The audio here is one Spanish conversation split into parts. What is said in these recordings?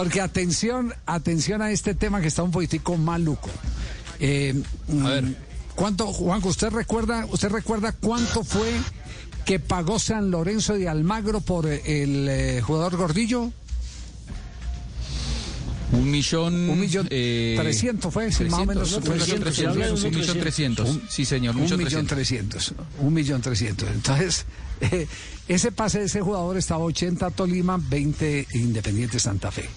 Porque atención, atención a este tema que está un poquitico maluco. Eh, A ver. mm, ¿Cuánto, Juanjo, usted recuerda, usted recuerda cuánto fue que pagó San Lorenzo de Almagro por eh, el eh, jugador Gordillo? Un millón. Un millón eh, trescientos fue, sí, más o menos. Un millón trescientos. Sí, señor. Un millón trescientos. Un millón trescientos. Entonces, eh, ese pase de ese jugador estaba 80 Tolima, 20 Independiente Santa Fe.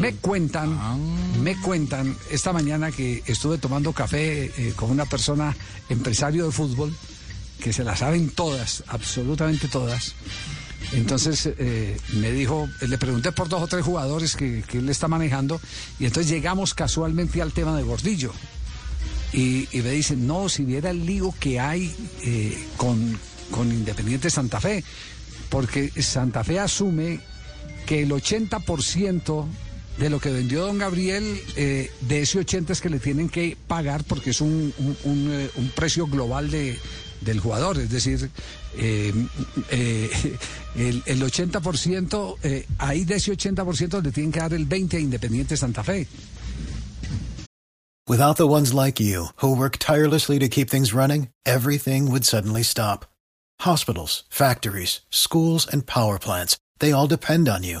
Me cuentan, Ah. me cuentan esta mañana que estuve tomando café eh, con una persona empresario de fútbol que se la saben todas, absolutamente todas. Entonces eh, me dijo, le pregunté por dos o tres jugadores que, él está manejando y entonces llegamos casualmente al tema de Gordillo. Y, me dicen, no, si viera el lío que hay eh, con, con Independiente Santa Fe, porque Santa Fe asume que el 80% de lo que vendió don Gabriel, eh, de ese 80 es que le tienen que pagar porque es un, un- un, eh, un precio global de, del jugador, es decir, eh, eh, el, el 80%, eh, ahí de ese 80% le tienen que dar el 20% a Independiente Santa Fe. Without the ones like you, who work tirelessly to keep things running, everything would suddenly stop. Hospitals, factories, schools, and power plants, they all depend on you.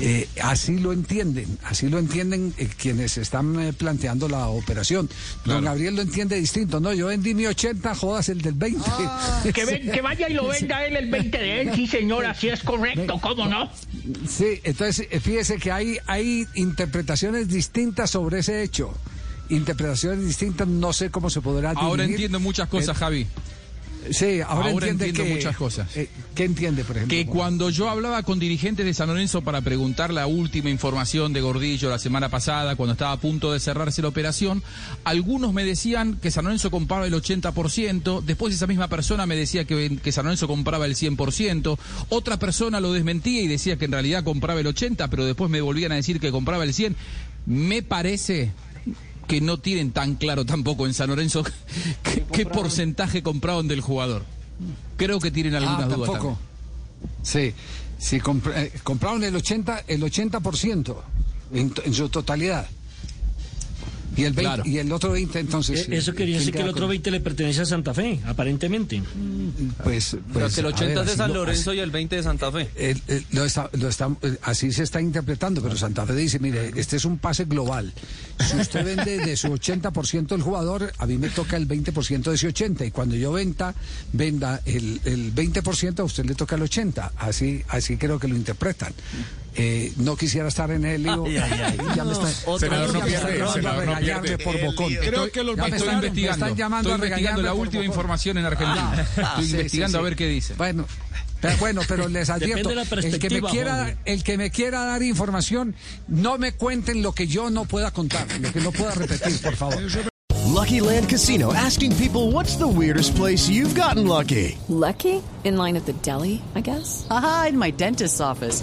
Eh, así lo entienden, así lo entienden eh, quienes están eh, planteando la operación. Don Gabriel lo entiende distinto, no, yo vendí mi 80, jodas el del 20. Que, ven- que vaya y lo venda él el 20 de él, sí señor, así es correcto, ¿cómo no? Sí, entonces eh, fíjese que hay, hay interpretaciones distintas sobre ese hecho. Interpretaciones distintas, no sé cómo se podrá Ahora entiendo muchas cosas, Eh, Javi. Sí, ahora, ahora entiende entiendo que, muchas cosas. eh, ¿Qué entiende, por ejemplo? Que cuando yo hablaba con dirigentes de San Lorenzo para preguntar la última información de Gordillo la semana pasada, cuando estaba a punto de cerrarse la operación, algunos me decían que San Lorenzo compraba el 80%, después esa misma persona me decía que, que San Lorenzo compraba el 100%, otra persona lo desmentía y decía que en realidad compraba el 80%, pero después me volvían a decir que compraba el 100%. Me parece que no tienen tan claro tampoco en San Lorenzo qué, qué porcentaje compraban del jugador. Creo que tienen algunas Ah, dudas. tampoco. también. Sí, sí eh, compraron el 80, el 80% en, en su totalidad. Y el, 20 Claro. y el otro 20, entonces. Eh, Eso eh, quería ¿quién decir que el otro con- 20 le pertenece a Santa Fe, aparentemente. Pues, Pero pues, que el a 80 ver, es de San lo- Lorenzo así- y el 20 de Santa Fe. el- el- lo está- lo está- eh, así se está interpretando, pero Santa Fe dice, mire, este es un pase global. Si usted vende de su 80% el jugador, a mí me toca el 20% de ese 80. Y cuando yo venta, venda el, el 20%, a usted le toca el 80. Así, así creo que lo interpretan. Eh, no quisiera estar en el lío. Ya no me están senador, no pierde. por bocón. Creo que lo Ya me están- me investigando. están llamando estoy a investigando la última bocón. información en Argentina. Ah, estoy sí, investigando sí, a ver sí. qué dice. Bueno, pero, bueno, pero les advierto, el que me quiera, el que me quiera dar información, no me cuenten lo que yo no pueda contar, lo que no pueda repetir, por favor. Lucky Land Casino asking people what's the weirdest place you've gotten lucky? Lucky? In line at the deli, I guess? Aha, in my dentist's office.